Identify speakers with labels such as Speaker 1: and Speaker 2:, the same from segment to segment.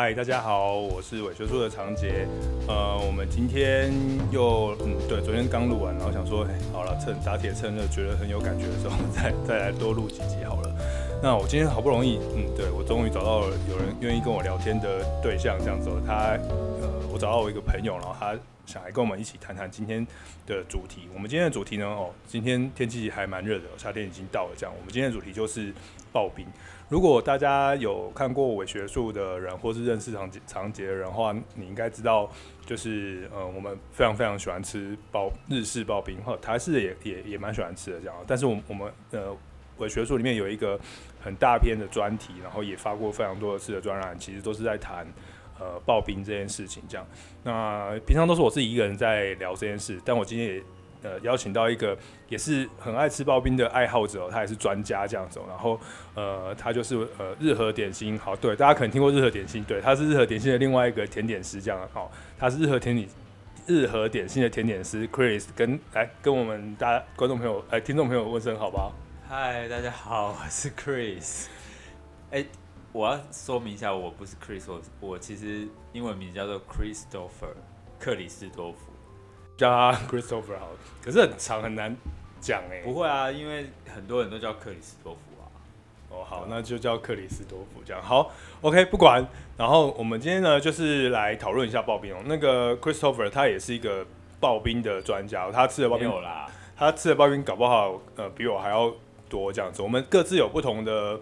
Speaker 1: 嗨，大家好，我是伪学术的常杰。呃，我们今天又嗯，对，昨天刚录完，然后想说，哎，好了，趁打铁趁热，觉得很有感觉的时候，再 再来多录几集好了。那我今天好不容易，嗯，对，我终于找到了有人愿意跟我聊天的对象，这样子，他，呃，我找到我一个朋友，然后他想来跟我们一起谈谈今天的主题。我们今天的主题呢，哦，今天天气还蛮热的，夏天已经到了，这样，我们今天的主题就是刨冰。如果大家有看过伪学术的人，或是认识长杰长杰的人的话，你应该知道，就是呃，我们非常非常喜欢吃刨日式刨冰，或台式也也也蛮喜欢吃的这样。但是我们我们呃伪学术里面有一个很大篇的专题，然后也发过非常多次的专栏，其实都是在谈呃刨冰这件事情这样。那平常都是我自己一个人在聊这件事，但我今天也。呃，邀请到一个也是很爱吃刨冰的爱好者，他也是专家这样子。然后，呃，他就是呃日和点心，好，对，大家可能听过日和点心，对，他是日和点心的另外一个甜点师，这样，好，他是日和甜点日和点心的甜点师 Chris，跟来跟我们大家观众朋友哎听众朋友问声好不好？
Speaker 2: 嗨，大家好，我是 Chris。哎，我要说明一下，我不是 Chris，我我其实英文名字叫做 Christopher 克里斯多夫。
Speaker 1: 叫他 Christopher 好，可是很长很难讲哎。
Speaker 2: 不会啊，因为很多人都叫克里斯多夫啊。
Speaker 1: 哦，好，那就叫克里斯多夫这样。好，OK，不管。然后我们今天呢，就是来讨论一下刨冰哦。那个 Christopher 他也是一个刨冰的专家，他吃的刨冰有啦，他吃的刨冰搞不好呃比我还要多这样子。我们各自有不同的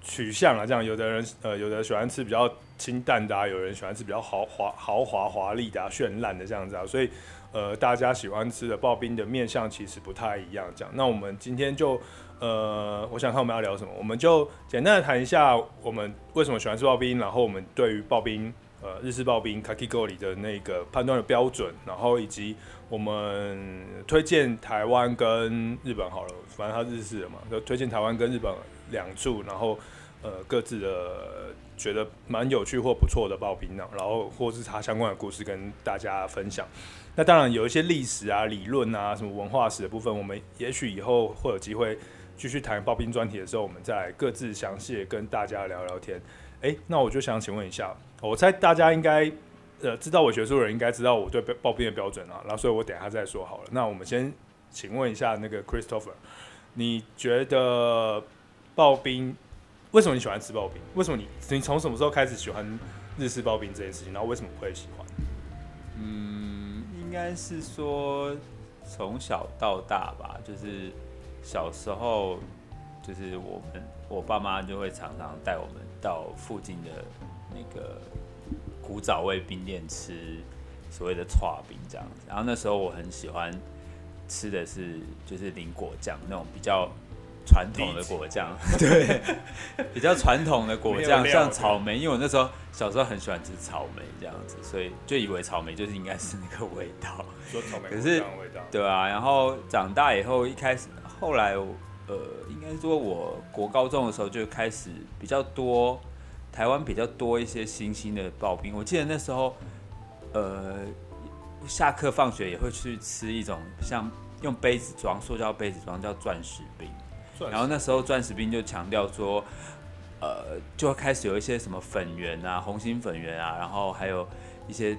Speaker 1: 取向啊，这样有的人呃有的喜欢吃比较清淡的啊，有人喜欢吃比较豪华豪华华丽的啊，绚烂的这样子啊，所以。呃，大家喜欢吃的刨冰的面相其实不太一样。这样，那我们今天就，呃，我想看我们要聊什么，我们就简单的谈一下我们为什么喜欢吃刨冰，然后我们对于刨冰，呃，日式刨冰 Kakigori 的那个判断的标准，然后以及我们推荐台湾跟日本好了，反正他日式的嘛，就推荐台湾跟日本两处，然后呃各自的觉得蛮有趣或不错的刨冰呢，然后或是他相关的故事跟大家分享。那当然有一些历史啊、理论啊、什么文化史的部分，我们也许以后会有机会继续谈刨冰专题的时候，我们再各自详细的跟大家聊聊天。哎、那我就想请问一下，我猜大家应该呃知道我学术的人应该知道我对刨冰的标准啊，然后所以我等一下再说好了。那我们先请问一下那个 Christopher，你觉得刨冰为什么你喜欢吃刨冰？为什么你你从什么时候开始喜欢日式刨冰这件事情？然后为什么会喜欢？
Speaker 2: 嗯。应该是说从小到大吧，就是小时候，就是我们我爸妈就会常常带我们到附近的那个古早味冰店吃所谓的串冰这样子。然后那时候我很喜欢吃的是就是淋果酱那种比较。传统的果酱，对，比较传统的果酱，像草莓，因为我那时候小时候很喜欢吃草莓这样子，所以就以为草莓就是应该是那个味道。
Speaker 1: 说草莓，
Speaker 2: 可是对啊，然后长大以后，一开始后来，呃，应该说我国高中的时候就开始比较多台湾比较多一些新兴的刨冰。我记得那时候，呃，下课放学也会去吃一种像用杯子装，塑胶杯子装，叫钻石冰。然后那时候钻石冰就强调说，呃，就开始有一些什么粉圆啊、红心粉圆啊，然后还有一些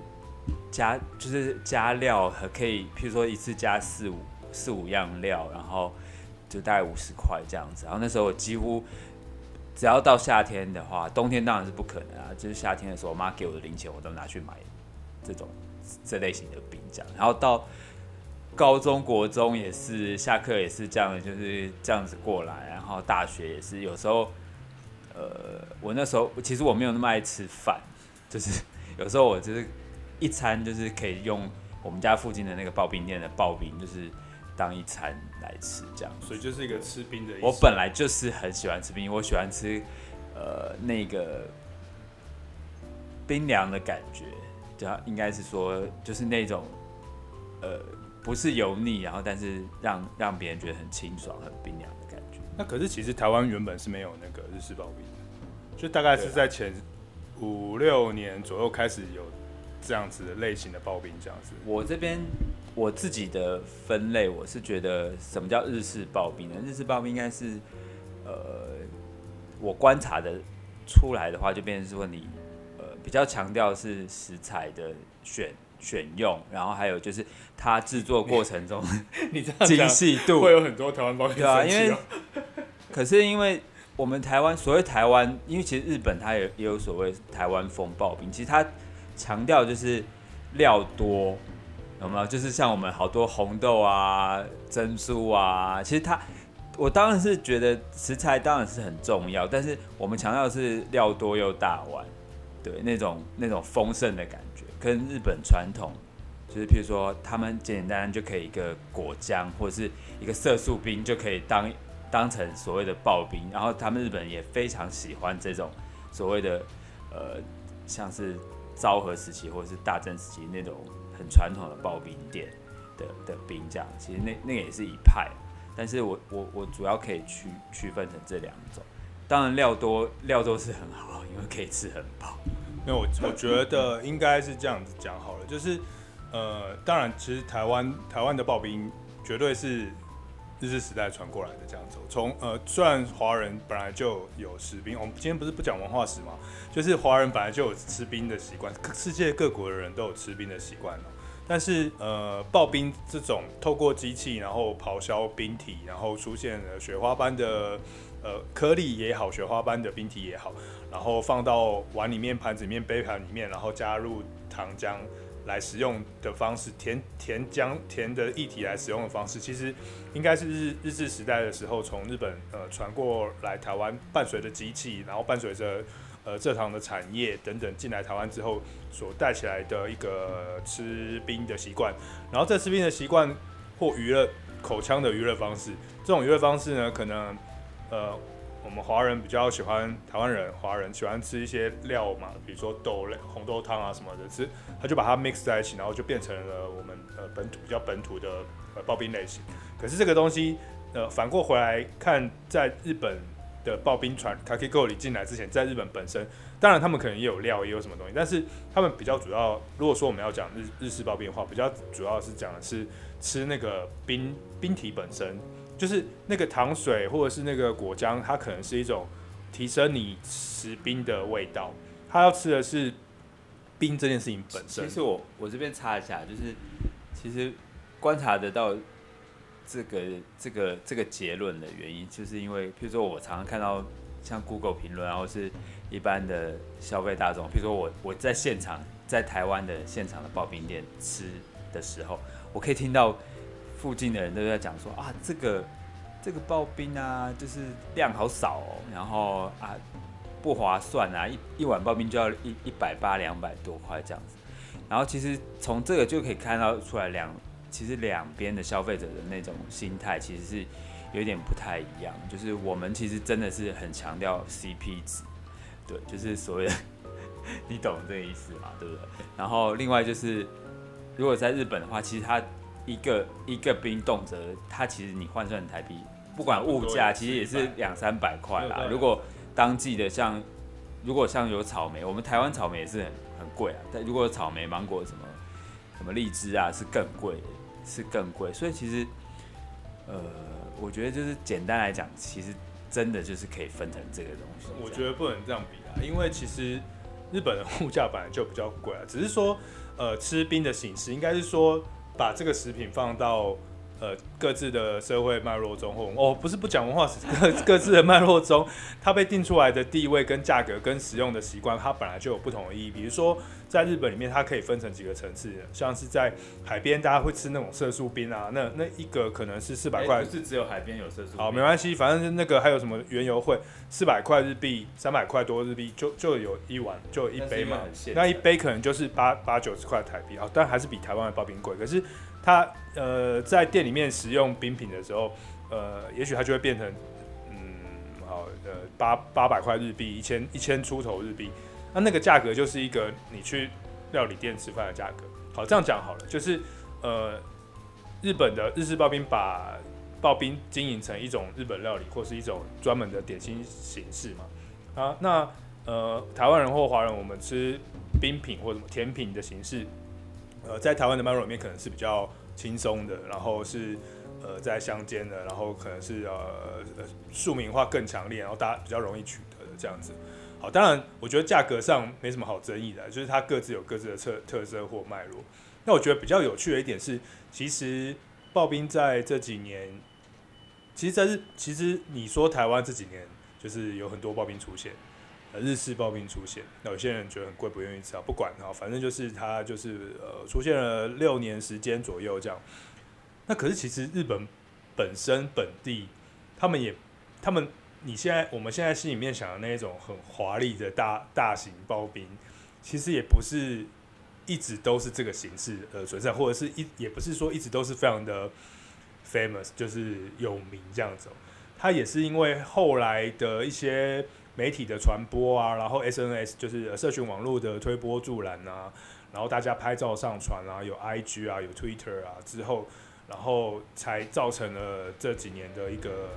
Speaker 2: 加就是加料，还可以，譬如说一次加四五四五样料，然后就大概五十块这样子。然后那时候我几乎只要到夏天的话，冬天当然是不可能啊，就是夏天的时候，我妈给我的零钱我都拿去买这种这类型的冰这样。然后到高中国中也是下课也是这样，就是这样子过来，然后大学也是有时候，呃，我那时候其实我没有那么爱吃饭，就是 有时候我就是一餐就是可以用我们家附近的那个刨冰店的刨冰，就是当一餐来吃这样。
Speaker 1: 所以就是一个吃冰的意思。
Speaker 2: 我本来就是很喜欢吃冰，我喜欢吃呃那个冰凉的感觉，就应该是说就是那种呃。不是油腻，然后但是让让别人觉得很清爽、很冰凉的感觉。
Speaker 1: 那可是其实台湾原本是没有那个日式刨冰的，就大概是在前五六年左右开始有这样子的类型的刨冰这样子。
Speaker 2: 我这边我自己的分类，我是觉得什么叫日式刨冰呢？日式刨冰应该是呃，我观察的出来的话，就变成说你呃比较强调是食材的选选用，然后还有就是它制作过程中
Speaker 1: 你这样
Speaker 2: 精细度
Speaker 1: 会有很多台湾包。
Speaker 2: 对啊，因为可是因为我们台湾所谓台湾，因为其实日本它也也有所谓台湾风刨冰，其实它强调就是料多，有没有？就是像我们好多红豆啊、珍珠啊，其实它。我当然是觉得食材当然是很重要，但是我们强调是料多又大碗，对那种那种丰盛的感觉，跟日本传统就是，譬如说他们简简单单就可以一个果浆或者是一个色素冰就可以当当成所谓的刨冰，然后他们日本也非常喜欢这种所谓的呃像是昭和时期或者是大正时期那种很传统的刨冰店的的冰这样，其实那那个也是一派。但是我我我主要可以区区分成这两种，当然料多料多是很好，因为可以吃很饱。
Speaker 1: 那我我觉得应该是这样子讲好了，就是呃，当然其实台湾台湾的刨冰绝对是日治时代传过来的这样子。从呃，虽然华人本来就有吃冰，我们今天不是不讲文化史嘛，就是华人本来就有吃冰的习惯，世界各国的人都有吃冰的习惯。但是，呃，刨冰这种透过机器，然后刨削冰体，然后出现了雪花般的，呃，颗粒也好，雪花般的冰体也好，然后放到碗里面、盘子里面、杯盘里面，然后加入糖浆来食用的方式，甜甜浆甜的液体来使用的方式，其实应该是日日治时代的时候从日本呃传过来台湾，伴随着机器，然后伴随着。呃，蔗糖的产业等等进来台湾之后，所带起来的一个吃冰的习惯，然后这吃冰的习惯或娱乐口腔的娱乐方式，这种娱乐方式呢，可能呃，我们华人比较喜欢，台湾人华人喜欢吃一些料嘛，比如说豆类、红豆汤啊什么的，吃他就把它 mix 在一起，然后就变成了我们呃本土比较本土的呃刨冰类型。可是这个东西呃反过回来看，在日本。的刨冰船 Kakigori 进来之前，在日本本身，当然他们可能也有料，也有什么东西，但是他们比较主要，如果说我们要讲日日式刨冰的话，比较主要是讲的是吃那个冰冰体本身，就是那个糖水或者是那个果浆，它可能是一种提升你吃冰的味道，他要吃的是冰这件事情本身。
Speaker 2: 其实我我这边插一下，就是其实观察得到。这个这个这个结论的原因，就是因为，譬如说，我常常看到像 Google 评论，然后是一般的消费大众，譬如说我我在现场，在台湾的现场的刨冰店吃的时候，我可以听到附近的人都在讲说啊，这个这个刨冰啊，就是量好少哦，然后啊不划算啊，一一碗刨冰就要一一百八两百多块这样子，然后其实从这个就可以看到出来两。其实两边的消费者的那种心态其实是有点不太一样，就是我们其实真的是很强调 CP 值，对，就是所谓的 你懂这个意思嘛，对不对？然后另外就是，如果在日本的话，其实它一个一个冰动辄，它其实你换算台币，不管物价，其实也是两三百块啦。如果当季的像，如果像有草莓，我们台湾草莓也是很很贵啊，但如果有草莓、芒果什么什么荔枝啊，是更贵的。是更贵，所以其实，呃，我觉得就是简单来讲，其实真的就是可以分成这个东西。
Speaker 1: 我觉得不能这样比啊，因为其实日本的物价本来就比较贵啊，只是说，呃，吃冰的形式应该是说把这个食品放到。呃，各自的社会脉络中，或哦，不是不讲文化史，各各自的脉络中，它被定出来的地位跟价格跟使用的习惯，它本来就有不同的意义。比如说，在日本里面，它可以分成几个层次，像是在海边，大家会吃那种色素冰啊，那那一个可能是四百
Speaker 2: 块，是只有海边有色素冰。
Speaker 1: 好，没关系，反正那个还有什么原油会，四百块日币，三百块多日币，就就有一碗，就有一杯嘛。那一杯可能就是八八九十块台币啊，但还是比台湾的刨冰贵，可是。它呃在店里面使用冰品的时候，呃，也许它就会变成，嗯，好，呃，八八百块日币，一千一千出头日币，那那个价格就是一个你去料理店吃饭的价格。好，这样讲好了，就是呃，日本的日式刨冰把刨冰经营成一种日本料理或是一种专门的点心形式嘛。啊，那呃，台湾人或华人我们吃冰品或什么甜品的形式。呃，在台湾的麦肉里面可能是比较轻松的，然后是呃在乡间的，然后可能是呃呃庶民化更强烈，然后大家比较容易取得的这样子。好，当然我觉得价格上没什么好争议的，就是它各自有各自的特特色或脉络。那我觉得比较有趣的一点是，其实刨冰在这几年，其实在日，其实你说台湾这几年就是有很多刨冰出现，呃，日式刨冰出现，那有些人觉得很贵，不愿意吃啊，不管啊，反正就是它就是呃出现了六年时间左右这样。那可是其实日本本身本地，他们也他们，你现在我们现在心里面想的那种很华丽的大大型包冰，其实也不是。一直都是这个形式呃存在，或者是一也不是说一直都是非常的 famous，就是有名这样子。它也是因为后来的一些媒体的传播啊，然后 SNS 就是社群网络的推波助澜啊，然后大家拍照上传啊，有 IG 啊，有 Twitter 啊之后，然后才造成了这几年的一个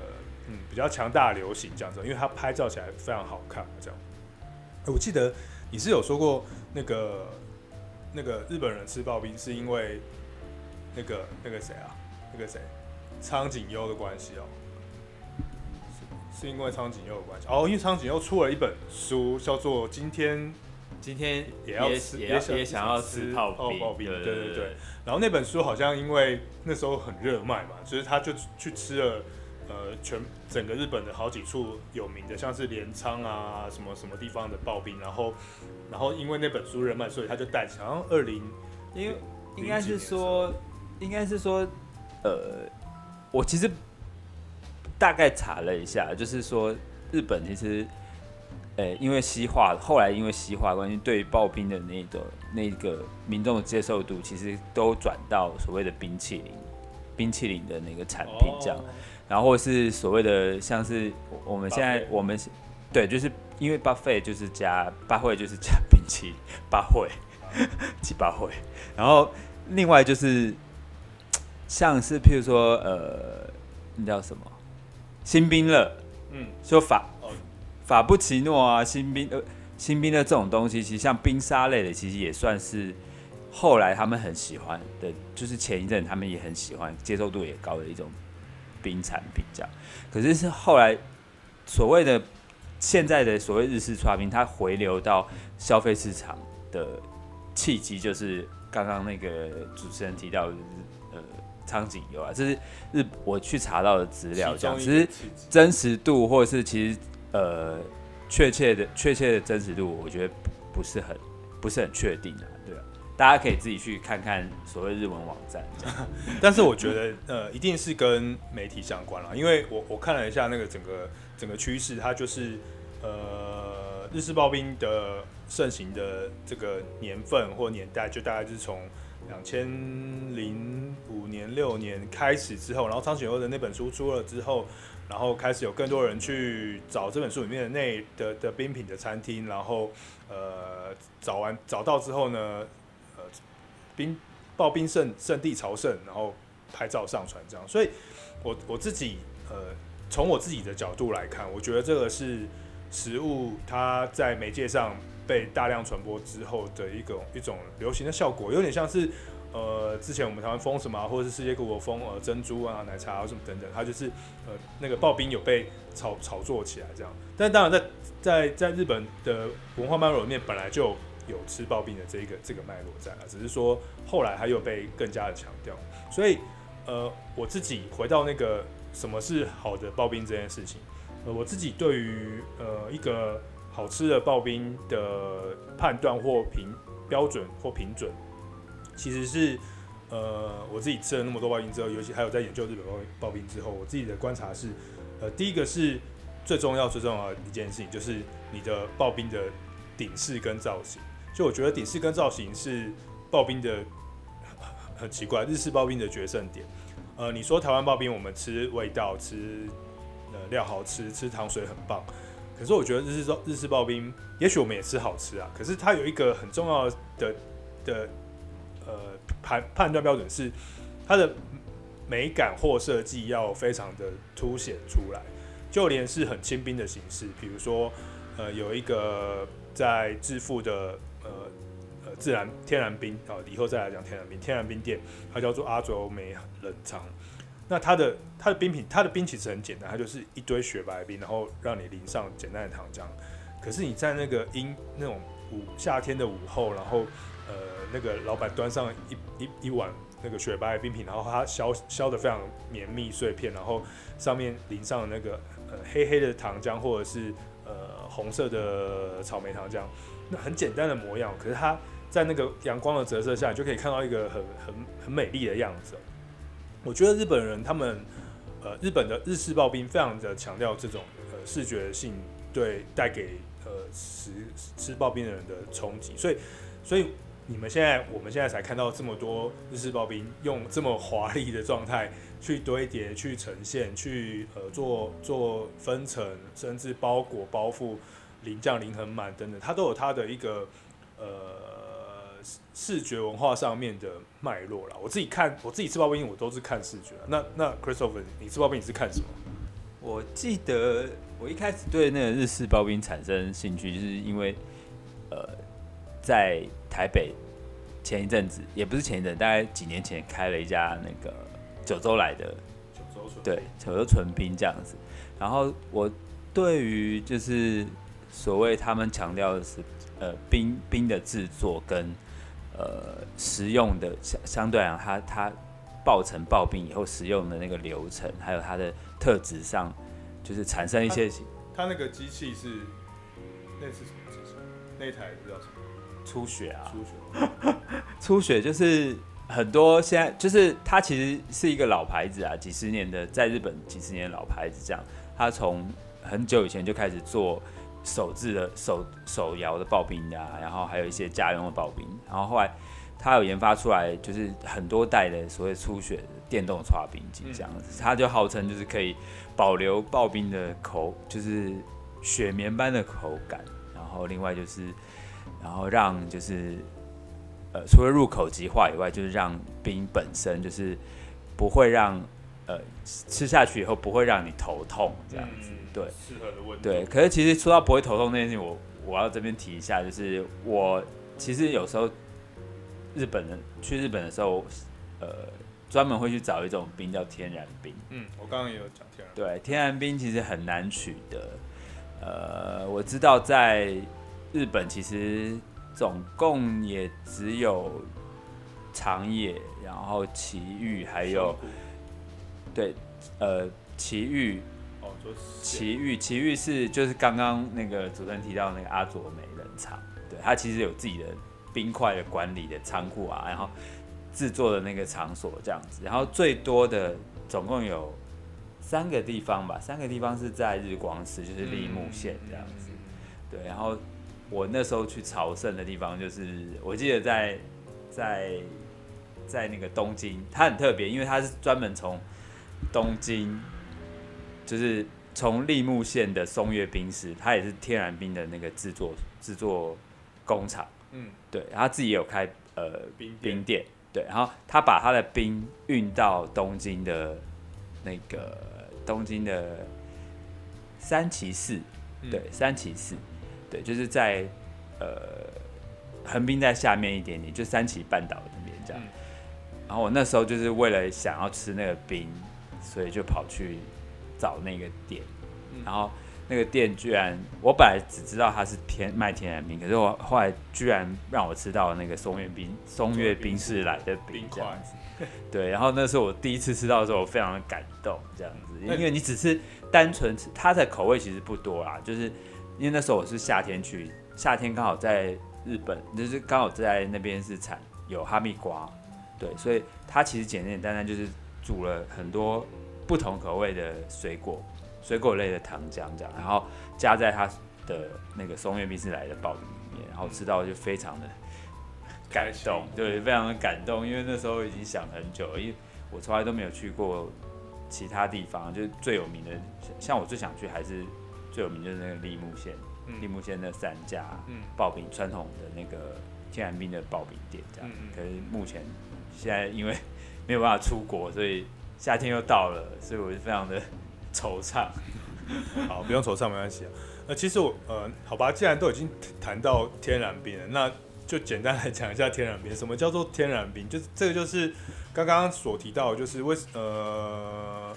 Speaker 1: 嗯比较强大的流行这样子。因为它拍照起来非常好看这样。我记得你是有说过那个。那个日本人吃刨冰是因为那个那个谁啊，那个谁，苍井优的关系哦，是是因为苍井优的关系哦，因为苍井优出了一本书，叫做《今天
Speaker 2: 今天
Speaker 1: 也要吃
Speaker 2: 也想要吃刨冰》，
Speaker 1: 对对对对。然后那本书好像因为那时候很热卖嘛，就是他就去吃了。呃，全整个日本的好几处有名的，像是镰仓啊，什么什么地方的刨冰，然后，然后因为那本书热卖，所以他就带起，好像二零，
Speaker 2: 因为应该是说，应该是说，呃，我其实大概查了一下，就是说日本其实，呃，因为西化，后来因为西化关系，对于刨冰的那个那个民众的接受度，其实都转到所谓的冰淇淋，冰淇淋的那个产品这样。哦然后是所谓的像是我们现在我们对，就是因为 buffet 就是加八会就是加冰淇 淋八会 几八会，然后另外就是像是譬如说呃，那叫什么新冰乐，嗯，说法法布奇诺啊，新冰呃新冰乐这种东西，其实像冰沙类的，其实也算是后来他们很喜欢的，就是前一阵他们也很喜欢，接受度也高的一种。冰产品这样，可是是后来所谓的现在的所谓日式刨冰，它回流到消费市场的契机，就是刚刚那个主持人提到的，呃，苍井优啊，这是日我去查到的资料，这样。其实真实度或者是其实呃确切的确切的真实度，我觉得不是很不是很确定啊，对啊。大家可以自己去看看所谓日文网站，
Speaker 1: 但是我觉得呃，一定是跟媒体相关了，因为我我看了一下那个整个整个趋势，它就是呃日式刨冰的盛行的这个年份或年代，就大概是从两千零五年六年开始之后，然后苍井优的那本书出了之后，然后开始有更多人去找这本书里面的那的的冰品的餐厅，然后呃找完找到之后呢。冰刨冰圣圣地朝圣，然后拍照上传这样，所以我我自己呃从我自己的角度来看，我觉得这个是食物它在媒介上被大量传播之后的一种一种流行的效果，有点像是呃之前我们台湾封什么，或者是世界各国封呃珍珠啊奶茶啊什么等等，它就是呃那个刨冰有被炒炒作起来这样，但当然在在在日本的文化脉络里面本来就。有吃刨冰的这个这个脉络在啊，只是说后来还有被更加的强调，所以呃我自己回到那个什么是好的刨冰这件事情，呃我自己对于呃一个好吃的刨冰的判断或评标准或评准，其实是呃我自己吃了那么多刨冰之后，尤其还有在研究日本刨刨冰之后，我自己的观察是，呃第一个是最重要最重要的一件事情，就是你的刨冰的顶饰跟造型。就我觉得顶饰跟造型是刨冰的很奇怪，日式刨冰的决胜点。呃，你说台湾刨冰，我们吃味道，吃呃料好吃，吃糖水很棒。可是我觉得日式日式刨冰，也许我们也吃好吃啊。可是它有一个很重要的的呃判判断标准是，它的美感或设计要非常的凸显出来。就连是很轻冰的形式，比如说呃有一个在致富的。自然天然冰啊，以后再来讲天然冰。天然冰店它叫做阿佐美冷藏。那它的它的冰品，它的冰其实很简单，它就是一堆雪白冰，然后让你淋上简单的糖浆。可是你在那个阴那种午夏天的午后，然后呃那个老板端上一一一碗那个雪白冰品，然后它削削的非常绵密碎片，然后上面淋上那个呃黑黑的糖浆或者是呃红色的草莓糖浆，那很简单的模样，可是它在那个阳光的折射下，你就可以看到一个很很很美丽的样子。我觉得日本人他们呃日本的日式刨冰非常的强调这种呃视觉性对带给呃吃吃刨冰的人的冲击，所以所以你们现在我们现在才看到这么多日式刨冰用这么华丽的状态去堆叠、去呈现、去呃做做分层，甚至包裹包覆淋酱淋很满等等，它都有它的一个呃。视觉文化上面的脉络啦，我自己看，我自己吃刨冰，我都是看视觉。那那 Christopher，你吃刨冰你是看什么？
Speaker 2: 我记得我一开始对那个日式刨冰产生兴趣，就是因为呃，在台北前一阵子，也不是前一阵，大概几年前开了一家那个九州来的
Speaker 1: 九州纯
Speaker 2: 对九州纯冰这样子。然后我对于就是所谓他们强调的是呃冰冰的制作跟呃，食用的相相对来讲，它它爆成爆冰以后使用的那个流程，还有它的特质上，就是产生一些。
Speaker 1: 它那个机器是那是什么机器？那台不知道什么？
Speaker 2: 出血啊。
Speaker 1: 出血，
Speaker 2: 出血就是很多现在就是它其实是一个老牌子啊，几十年的在日本几十年的老牌子这样。它从很久以前就开始做。手制的手手摇的刨冰的，啊，然后还有一些家用的刨冰，然后后来他有研发出来，就是很多代的所谓初雪的电动刨冰机这样子，他就号称就是可以保留刨冰的口，就是雪绵般的口感，然后另外就是，然后让就是呃除了入口即化以外，就是让冰本身就是不会让呃吃下去以后不会让你头痛这样子。对，适合的问题。对，可是其实说到不会头痛那件事情，我我要这边提一下，就是我其实有时候日本人去日本的时候，呃，专门会去找一种冰叫天然冰。
Speaker 1: 嗯，我刚刚也有讲天然。
Speaker 2: 对，天然冰其实很难取得。呃，我知道在日本其实总共也只有长野，然后埼玉，还有对，呃，奇遇。哦，就是奇遇，奇遇是就是刚刚那个主持人提到那个阿佐美冷藏，对，它其实有自己的冰块的管理的仓库啊，然后制作的那个场所这样子，然后最多的总共有三个地方吧，三个地方是在日光市，就是立木县这样子，对，然后我那时候去朝圣的地方就是，我记得在在在那个东京，它很特别，因为它是专门从东京。就是从立木县的松月冰室，它也是天然冰的那个制作制作工厂。嗯，对，他自己也有开呃冰店冰店，对，然后他把他的冰运到东京的那个东京的三崎市，对，嗯、山崎市，对，就是在呃横滨在下面一点点，就三崎半岛那边这样。嗯、然后我那时候就是为了想要吃那个冰，所以就跑去。找那个店，然后那个店居然，我本来只知道它是天卖天然冰，可是我后来居然让我吃到那个松月冰松月冰室来的冰这样子，对，然后那时候我第一次吃到的时候，我非常的感动这样子，因为你只是单纯吃它的口味其实不多啦，就是因为那时候我是夏天去，夏天刚好在日本，就是刚好在那边是产有哈密瓜，对，所以它其实简简单单就是煮了很多。不同口味的水果，水果类的糖浆这样，然后加在它的那个松月冰室来的鲍鱼里面，然后吃到就非常的感动，对，非常的感动，因为那时候已经想很久了，因为我从来都没有去过其他地方，就是最有名的，像我最想去还是最有名就是那个立木县，立木县那三家刨冰传统的那个天然冰的刨冰店这样，可是目前现在因为没有办法出国，所以。夏天又到了，所以我就非常的 惆怅。
Speaker 1: 好，不用惆怅，没关系啊。那，其实我，呃，好吧，既然都已经谈到天然冰了，那就简单来讲一下天然冰。什么叫做天然冰？就是这个，就是刚刚所提到，就是为呃，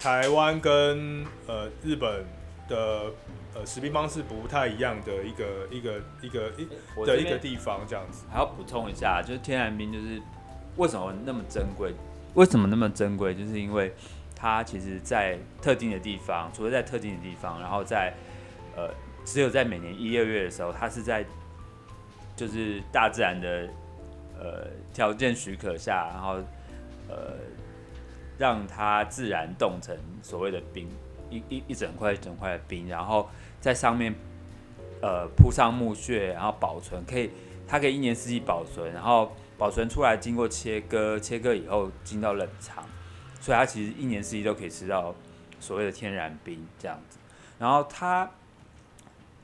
Speaker 1: 台湾跟呃日本的呃食冰方式不太一样的一个一个一个一的一个地方，这样子。
Speaker 2: 还要补充一下，就是天然冰就是为什么那么珍贵？为什么那么珍贵？就是因为它其实，在特定的地方，除了在特定的地方，然后在呃，只有在每年一、二月的时候，它是在就是大自然的呃条件许可下，然后呃让它自然冻成所谓的冰。一一一整块一整块的冰，然后在上面呃铺上木屑，然后保存，可以它可以一年四季保存，然后保存出来经过切割，切割以后进到冷藏，所以它其实一年四季都可以吃到所谓的天然冰这样子。然后它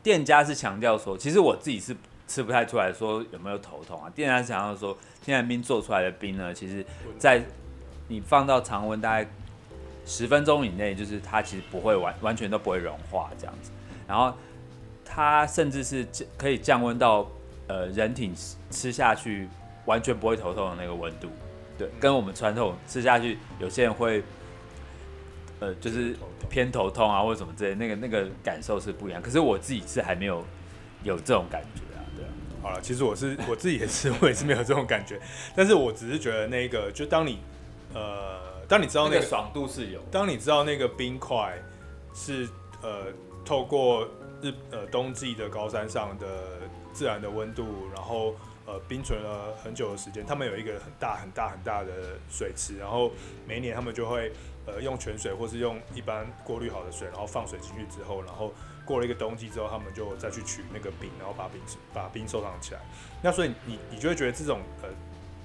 Speaker 2: 店家是强调说，其实我自己是吃不太出来说有没有头痛啊。店家是强调说，天然冰做出来的冰呢，其实在你放到常温大概。十分钟以内，就是它其实不会完完全都不会融化这样子，然后它甚至是可以降温到呃人体吃下去完全不会头痛的那个温度，对，跟我们传统吃下去有些人会呃就是偏头痛啊或者什么之类，那个那个感受是不一样。可是我自己是还没有有这种感觉啊，对啊。
Speaker 1: 好了，其实我是 我自己也是我也是没有这种感觉，但是我只是觉得那个就当你呃。当你知道那个，
Speaker 2: 那个爽度是有，
Speaker 1: 当你知道那个冰块是呃透过日呃冬季的高山上的自然的温度，然后呃冰存了很久的时间，他们有一个很大很大很大的水池，然后每一年他们就会呃用泉水或是用一般过滤好的水，然后放水进去之后，然后过了一个冬季之后，他们就再去取那个冰，然后把冰把冰收藏起来。那所以你你就会觉得这种呃。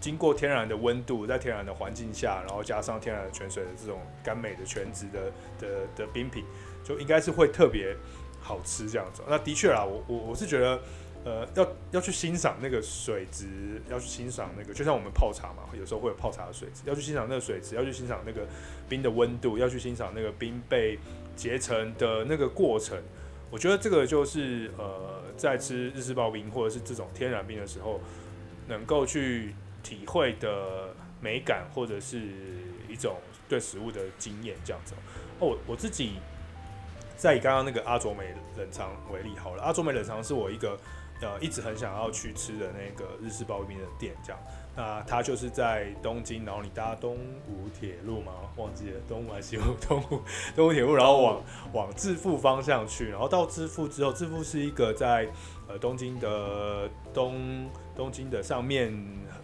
Speaker 1: 经过天然的温度，在天然的环境下，然后加上天然的泉水的这种甘美的泉质的的的冰品，就应该是会特别好吃这样子。那的确啦，我我我是觉得，呃，要要去欣赏那个水质，要去欣赏那个，就像我们泡茶嘛，有时候会有泡茶的水质，要去欣赏那个水质，要去欣赏那个冰的温度，要去欣赏那个冰被结成的那个过程。我觉得这个就是呃，在吃日式刨冰或者是这种天然冰的时候，能够去。体会的美感，或者是一种对食物的经验，这样子。哦，我我自己在以刚刚那个阿卓美冷藏为例好了，阿卓美冷藏是我一个呃一直很想要去吃的那个日式刨冰的店，这样。那它就是在东京，然后你搭东武铁路嘛，忘记了东武还是西武？东武东武铁路，然后往往致富方向去，然后到致富之后，致富是一个在呃东京的东东京的上面。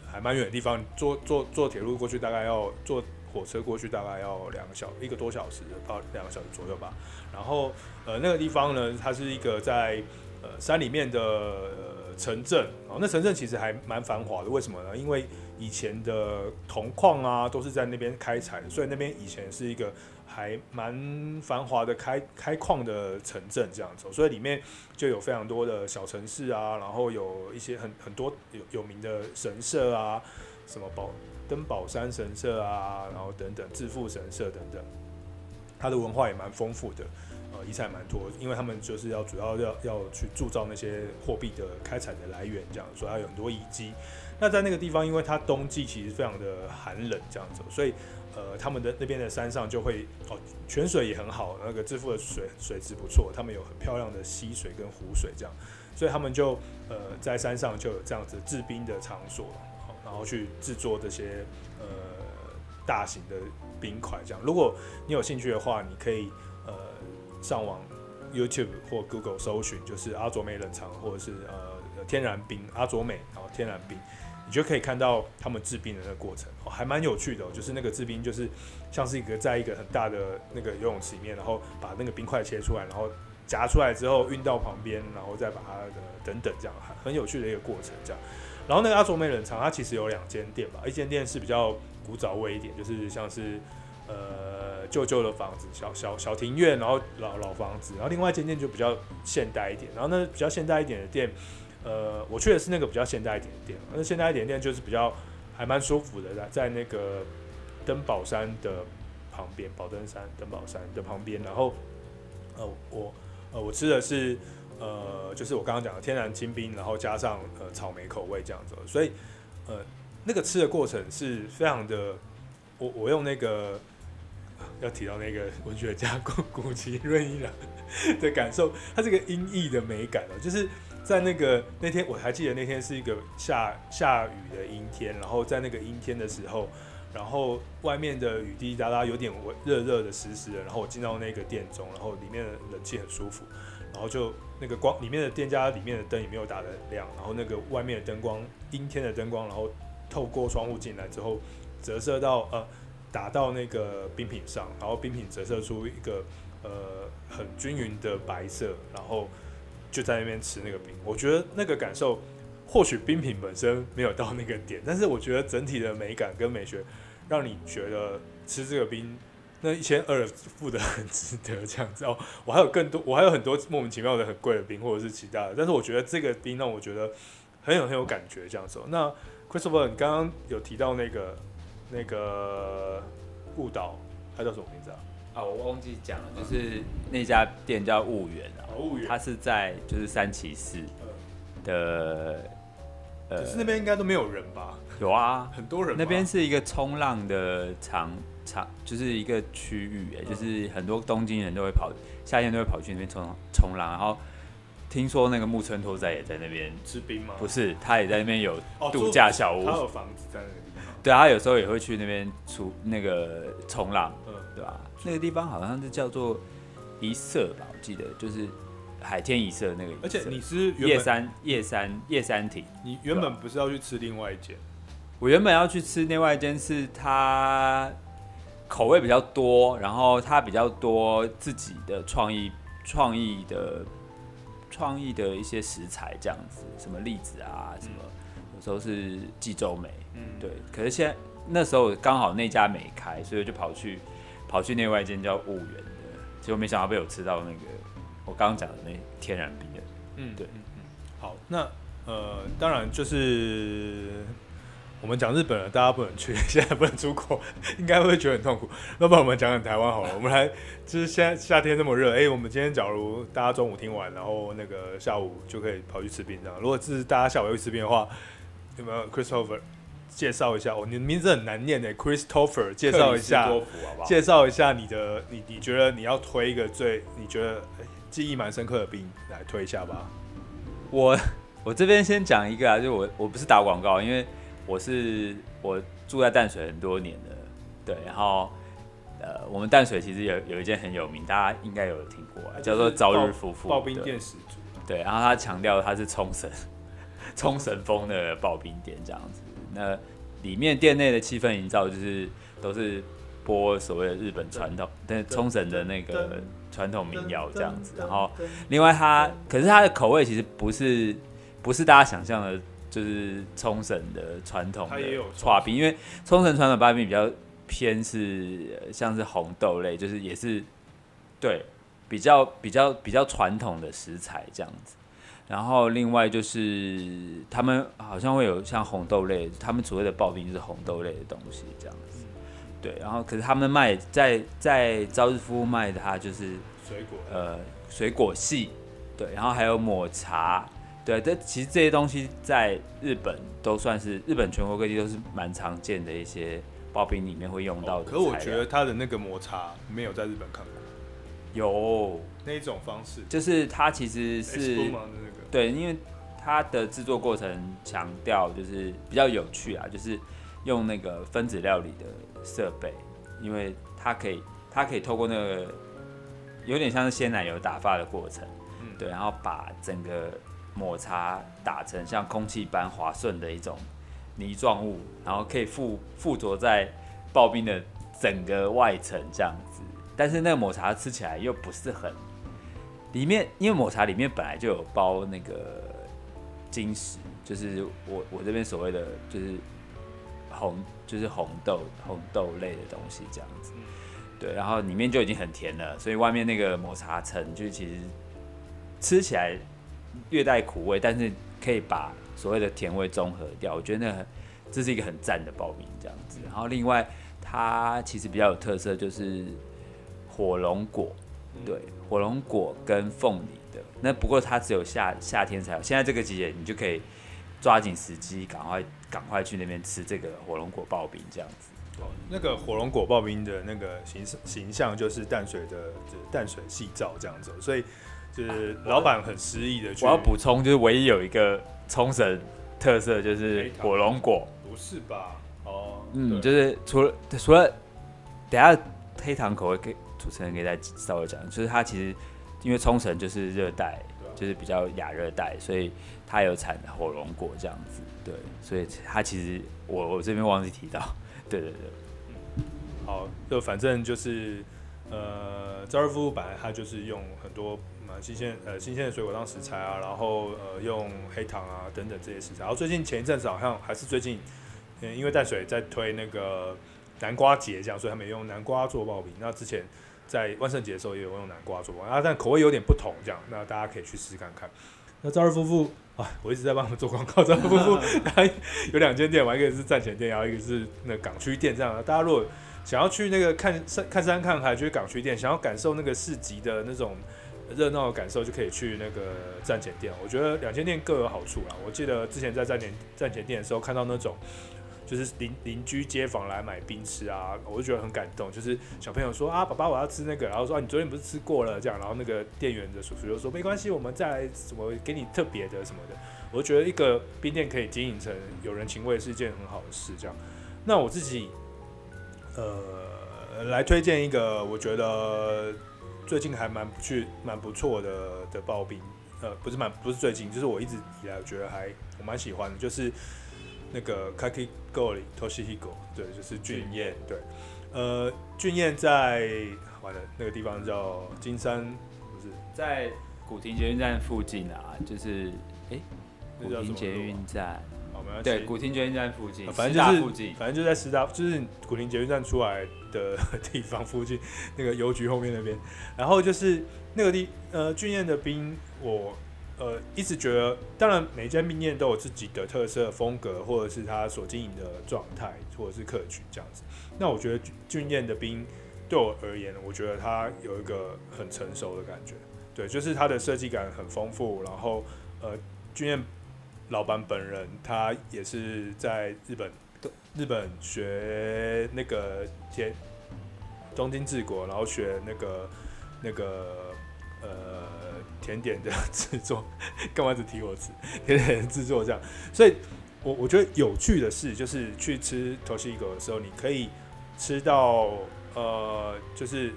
Speaker 1: 还蛮远的地方，坐坐坐铁路过去大概要坐火车过去大概要两个小一个多小时到两个小时左右吧。然后呃那个地方呢，它是一个在呃山里面的城镇，哦，那城镇其实还蛮繁华的。为什么呢？因为以前的铜矿啊都是在那边开采的，所以那边以前是一个。还蛮繁华的开开矿的城镇这样子，所以里面就有非常多的小城市啊，然后有一些很很多有有名的神社啊，什么宝登宝山神社啊，然后等等致富神社等等，它的文化也蛮丰富的，呃，遗产蛮多，因为他们就是要主要要要去铸造那些货币的开采的来源这样，所以它有很多遗迹。那在那个地方，因为它冬季其实非常的寒冷这样子，所以。呃，他们的那边的山上就会哦，泉水也很好，那个致富的水水质不错，他们有很漂亮的溪水跟湖水这样，所以他们就呃在山上就有这样子制冰的场所，然后去制作这些呃大型的冰块这样。如果你有兴趣的话，你可以上网 YouTube 或 Google 搜寻，就是阿卓美冷藏或者是呃天然冰阿卓美，然后天然冰。你就可以看到他们制冰的那个过程，哦，还蛮有趣的。就是那个制冰，就是像是一个在一个很大的那个游泳池里面，然后把那个冰块切出来，然后夹出来之后运到旁边，然后再把它的等等这样，很很有趣的一个过程这样。然后那个阿卓美冷藏，它其实有两间店吧，一间店是比较古早味一点，就是像是呃旧旧的房子，小小小庭院，然后老老房子。然后另外一间店就比较现代一点，然后那比较现代一点的店。呃，我去的是那个比较现代一点的店，那现代一点的店就是比较还蛮舒服的，在在那个登宝山的旁边，宝登山登宝山的旁边，然后呃我呃我吃的是呃就是我刚刚讲的天然清冰，然后加上呃草莓口味这样子，所以呃那个吃的过程是非常的，我我用那个要提到那个文学家谷谷崎润一郎的感受，他这个音译的美感哦，就是在那个那天我还记得那天是一个下下雨的阴天，然后在那个阴天的时候，然后外面的雨滴滴答答，有点热热的湿湿的，然后我进到那个店中，然后里面的冷气很舒服，然后就那个光里面的店家里面的灯也没有打得很亮，然后那个外面的灯光阴天的灯光，然后透过窗户进来之后折射到呃。打到那个冰品上，然后冰品折射出一个呃很均匀的白色，然后就在那边吃那个冰。我觉得那个感受，或许冰品本身没有到那个点，但是我觉得整体的美感跟美学，让你觉得吃这个冰那一千二付的很值得这样子哦。我还有更多，我还有很多莫名其妙的很贵的冰，或者是其他的，但是我觉得这个冰让我觉得很有很有感觉这样子。那 Christopher，你刚刚有提到那个。那个雾岛，它叫什么名字啊？
Speaker 2: 啊，我忘记讲了，就是那家店叫雾园啊。
Speaker 1: 雾园，
Speaker 2: 它是在就是三期寺的，
Speaker 1: 呃，可是那边应该都没有人吧？
Speaker 2: 有啊，
Speaker 1: 很多人。
Speaker 2: 那边是一个冲浪的场场，就是一个区域，哎，就是很多东京人都会跑，夏天都会跑去那边冲冲浪，然后。听说那个木村拓哉也在那边
Speaker 1: 吃冰吗？
Speaker 2: 不是，他也在那边有度假小屋，
Speaker 1: 他有房子在那个
Speaker 2: 对，他有时候也会去那边出那个冲浪，
Speaker 1: 嗯，
Speaker 2: 对吧？那个地方好像是叫做一色吧，我记得就是海天一色那个。
Speaker 1: 而且你是
Speaker 2: 叶山夜山夜山亭，
Speaker 1: 你原本不是要去吃另外一间？
Speaker 2: 我原本要去吃另外一间，是它口味比较多，然后它比较多自己的创意创意的。创意的一些食材这样子，什么栗子啊，什么、嗯、有时候是济州梅，嗯，对。可是现在那时候刚好那家没开，所以就跑去跑去另外一间叫雾园的，结果没想到被我吃到那个我刚刚讲的那天然冰的，
Speaker 1: 嗯，对，嗯嗯。好，那呃，当然就是。我们讲日本了，大家不能去，现在不能出国，应该会觉得很痛苦。那不然我们讲讲台湾好了。我们来，就是现在夏天这么热，哎、欸，我们今天假如大家中午听完，然后那个下午就可以跑去吃冰这样。如果是大家下午要去吃冰的话，有没有 Christopher 介绍一下？哦，你的名字很难念的 Christopher 介绍一下，好好介绍一下你的，你你觉得你要推一个最你觉得记忆蛮深刻的兵来推一下吧。
Speaker 2: 我 我这边先讲一个啊，就我我不是打广告，因为。我是我住在淡水很多年的，对，然后呃，我们淡水其实有有一间很有名，大家应该有听过，叫做朝日夫妇
Speaker 1: 刨冰店始祖。
Speaker 2: 对，然后他强调他是冲绳 冲绳风的刨冰店这样子。那里面店内的气氛营造就是都是播所谓的日本传统，但冲绳的那个传统民谣这样子。然后另外它，可是它的口味其实不是不是大家想象的。就是冲绳的传统的刨冰，因为冲绳传统刨冰比较偏是像是红豆类，就是也是对比较比较比较传统的食材这样子。然后另外就是他们好像会有像红豆类，他们所谓的刨冰就是红豆类的东西这样子。对，然后可是他们卖在在朝日夫妇卖的，它就是
Speaker 1: 水果
Speaker 2: 呃水果系，对，然后还有抹茶。对，这其实这些东西在日本都算是日本全国各地都是蛮常见的一些刨冰里面会用到的。
Speaker 1: 可我觉得它的那个抹茶没有在日本看过。
Speaker 2: 有
Speaker 1: 那一种方式，
Speaker 2: 就是它其实是对，因为它的制作过程强调就是比较有趣啊，就是用那个分子料理的设备，因为它可以它可以透过那个有点像是鲜奶油打发的过程，对，然后把整个。抹茶打成像空气般滑顺的一种泥状物，然后可以附附着在刨冰的整个外层这样子。但是那个抹茶吃起来又不是很，里面因为抹茶里面本来就有包那个晶石，就是我我这边所谓的就是红就是红豆红豆类的东西这样子。对，然后里面就已经很甜了，所以外面那个抹茶层就其实吃起来。略带苦味，但是可以把所谓的甜味中和掉。我觉得那这是一个很赞的刨冰这样子。然后另外，它其实比较有特色，就是火龙果，对，火龙果跟凤梨的。那不过它只有夏夏天才有，现在这个季节你就可以抓紧时机，赶快赶快去那边吃这个火龙果刨冰这样子。
Speaker 1: 哦，那个火龙果刨冰的那个形形象就是淡水的，就是淡水细造这样子，所以就是老板很诗意的。
Speaker 2: 我要补充，就是唯一有一个冲绳特色就是火龙果，
Speaker 1: 不是吧？哦，
Speaker 2: 嗯，就是除了除了等下黑糖口味给主持人可以再稍微讲，就是它其实因为冲绳就是热带，就是比较亚热带，所以它有产火龙果这样子，对，所以它其实我我这边忘记提到。对对对，
Speaker 1: 嗯，好，就反正就是，呃，朝日夫妇本来他就是用很多蛮新鲜呃新鲜的水果当食材啊，然后呃用黑糖啊等等这些食材。然后最近前一阵子好像还是最近，嗯，因为淡水在推那个南瓜节这样，所以他们用南瓜做刨冰。那之前在万圣节的时候也有用南瓜做，啊，但口味有点不同这样，那大家可以去试试看看。那赵二夫妇。啊，我一直在帮他们做广告。赵二夫妇 他有两间店嘛，一个是站前店，然后一个是那港区店。这样，大家如果想要去那个看山、看山、看海，去港区店；想要感受那个市集的那种热闹的感受，就可以去那个站前店。我觉得两间店各有好处啦。我记得之前在站前站前店的时候，看到那种就是邻邻居街坊来买冰吃啊，我就觉得很感动。就是小朋友说啊，爸爸我要吃那个，然后说啊，你昨天不是吃过了这样，然后那个店员的叔叔就说没关系，我们再来什么给你特别的什么的。我就觉得一个冰店可以经营成有人情味是一件很好的事。这样，那我自己呃来推荐一个，我觉得最近还蛮不去蛮不错的的刨冰，呃，不是蛮不是最近，就是我一直以来觉得还我蛮喜欢的，就是那个 Kakigori Toshihiko，对，就是俊彦，对，呃，俊彦在完了那个地方叫金山，不是
Speaker 2: 在古亭捷运站附近啊，就是哎。欸古亭捷运站，
Speaker 1: 好，没关系。
Speaker 2: 对，古亭捷运站附近，
Speaker 1: 反正就是附近，反正就在师大，就是古亭捷运站出来的地方附近，那个邮局后面那边。然后就是那个地，呃，俊彦的兵，我呃一直觉得，当然每一间冰店都有自己的特色风格，或者是他所经营的状态，或者是客群这样子。那我觉得俊彦的冰对我而言，我觉得它有一个很成熟的感觉，对，就是它的设计感很丰富，然后呃，俊彦。老板本人他也是在日本，日本学那个天东京治国，然后学那个那个呃甜点的 制作，干嘛只提我吃？甜点制作这样，所以我我觉得有趣的是，就是去吃 Toshihiko 的时候，你可以吃到呃，就是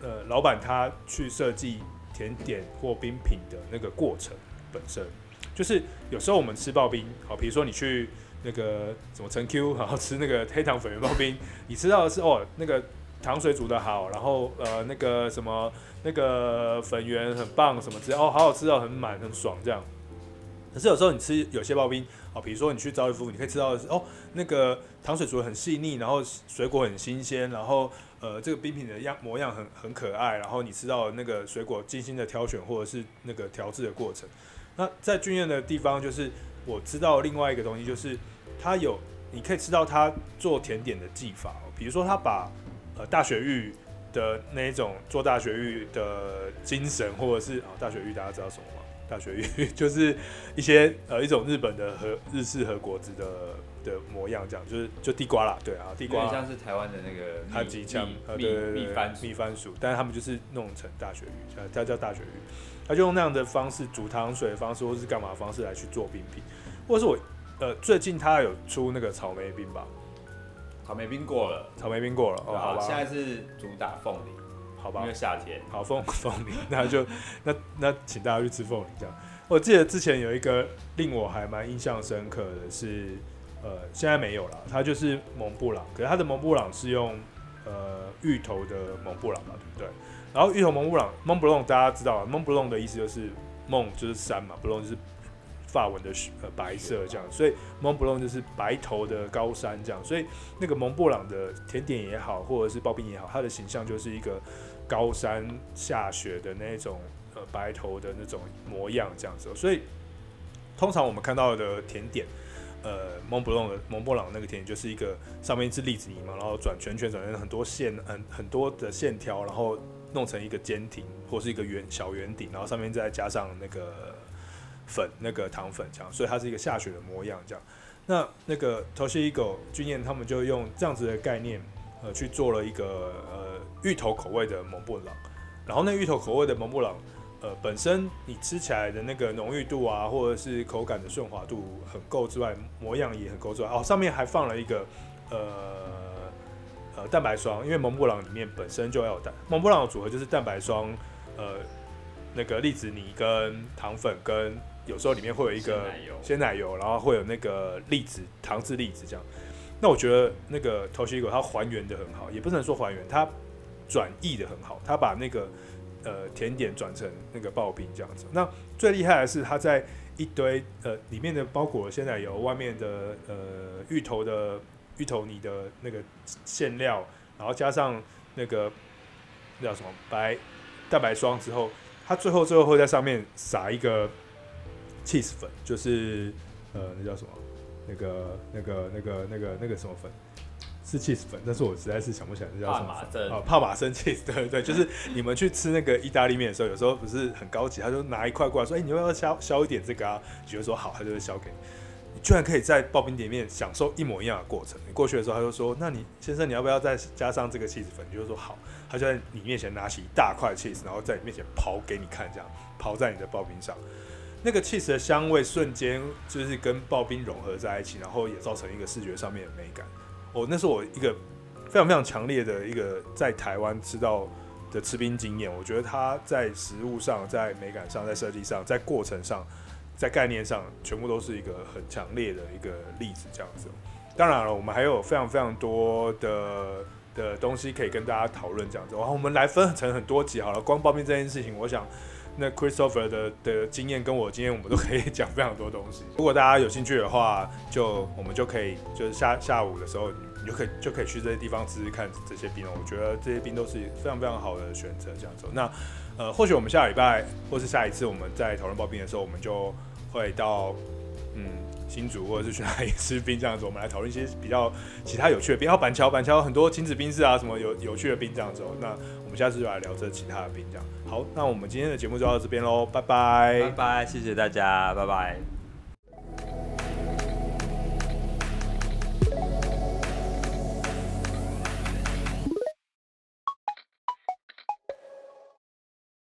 Speaker 1: 呃，老板他去设计甜点或冰品的那个过程本身。就是有时候我们吃刨冰，好，比如说你去那个什么陈 Q，然后吃那个黑糖粉圆刨冰，你吃到的是哦，那个糖水煮得好，然后呃那个什么那个粉圆很棒什么之类，哦好好吃哦，很满很爽这样。可是有时候你吃有些刨冰，哦，比如说你去朝日夫，你可以吃到的是哦那个糖水煮得很细腻，然后水果很新鲜，然后呃这个冰品的样模样很很可爱，然后你吃到那个水果精心的挑选或者是那个调制的过程。那在俊彦的地方，就是我知道另外一个东西，就是他有你可以吃到他做甜点的技法，比如说他把呃大雪玉的那一种做大雪玉的精神，或者是啊大雪玉大家知道什么吗？大雪玉 就是一些呃一种日本的和日式和果子的的模样，这样就是就地瓜啦，对啊，地瓜
Speaker 2: 像是台湾的那个
Speaker 1: 它吉酱，呃对蜜番蜜番薯，但是他们就是弄成大雪玉，它叫大雪玉。他就用那样的方式煮糖水的方式，或是干嘛的方式来去做冰品，或者是我呃最近他有出那个草莓冰吧？
Speaker 2: 草莓冰过了，
Speaker 1: 草莓冰过了，哦，好吧。
Speaker 2: 现在是主打凤梨，
Speaker 1: 好吧？
Speaker 2: 因为夏天。
Speaker 1: 好凤 凤梨，那就那那请大家去吃凤梨这样。我记得之前有一个令我还蛮印象深刻的是，呃，现在没有了，它就是蒙布朗，可是它的蒙布朗是用呃芋头的蒙布朗嘛，对不对？然后芋头蒙布朗，蒙布朗大家知道啊，蒙布朗的意思就是梦就是山嘛，布朗就是发纹的呃白色这样，所以蒙布朗就是白头的高山这样，所以那个蒙布朗的甜点也好，或者是刨冰也好，它的形象就是一个高山下雪的那种呃白头的那种模样这样子，所以通常我们看到的甜点，呃蒙布朗的蒙布朗那个甜点就是一个上面是栗子泥嘛，然后转圈圈转成很多线，很很多的线条，然后。弄成一个尖顶或是一个圆小圆顶，然后上面再加上那个粉，那个糖粉这样，所以它是一个下雪的模样这样。那那个 Toshi-Higo 钧砚他们就用这样子的概念，呃，去做了一个呃芋头口味的蒙布朗。然后那芋头口味的蒙布朗，呃，本身你吃起来的那个浓郁度啊，或者是口感的顺滑度很够之外，模样也很够之外，哦，上面还放了一个呃呃蛋白霜，因为蒙布朗里面本身就要有蛋，蒙布朗的组合就是蛋白霜，呃，那个栗子泥跟糖粉跟。有时候里面会有一个鲜奶油，然后会有那个栗子糖渍栗子这样。那我觉得那个 Toshi-Higo 它还原的很好，也不能说还原，它转译的很好，它把那个呃甜点转成那个刨冰这样子。那最厉害的是它在一堆呃里面的包裹鲜奶油，外面的呃芋头的芋头泥的那个馅料，然后加上那个那叫什么白蛋白霜之后，它最后最后会在上面撒一个。Cheese 粉就是呃，那叫什么？那个、那个、那个、那个、那个什么粉？是 cheese 粉，但是我实在是想不起来那叫什么粉啊？帕玛森 cheese，对对对，就是你们去吃那个意大利面的时候，有时候不是很高级，他就拿一块过来说：“哎、欸，你要不要削削一点这个啊？”你就说好，他就会削给你。你居然可以在刨冰店面享受一模一样的过程。你过去的时候，他就说：“那你先生，你要不要再加上这个 cheese 粉？”你就说好，他就在你面前拿起一大块 cheese，然后在你面前刨给你看，这样刨在你的刨冰上。那个 cheese 的香味瞬间就是跟刨冰融合在一起，然后也造成一个视觉上面的美感。哦，那是我一个非常非常强烈的一个在台湾吃到的吃冰经验。我觉得它在食物上、在美感上、在设计上、在过程上、在概念上，全部都是一个很强烈的一个例子。这样子。当然了，我们还有非常非常多的的东西可以跟大家讨论。这样子，然后我们来分成很多集好了。光刨冰这件事情，我想。那 Christopher 的的经验跟我经验，我们都可以讲非常多东西。如果大家有兴趣的话，就我们就可以就是下下午的时候，你就可以就可以去这些地方试试看这些冰。我觉得这些冰都是非常非常好的选择。这样子，那呃，或许我们下礼拜或是下一次我们在讨论刨冰的时候，我们就会到嗯新竹或者是去哪里吃冰这样子，我们来讨论一些比较其他有趣的冰。然后板桥板桥很多亲子冰室啊，什么有有趣的冰这样子。那我们下次就来聊这其他的冰这样。好，那我们今天的节目就到这边喽，拜拜，
Speaker 2: 拜拜，谢谢大家，拜拜。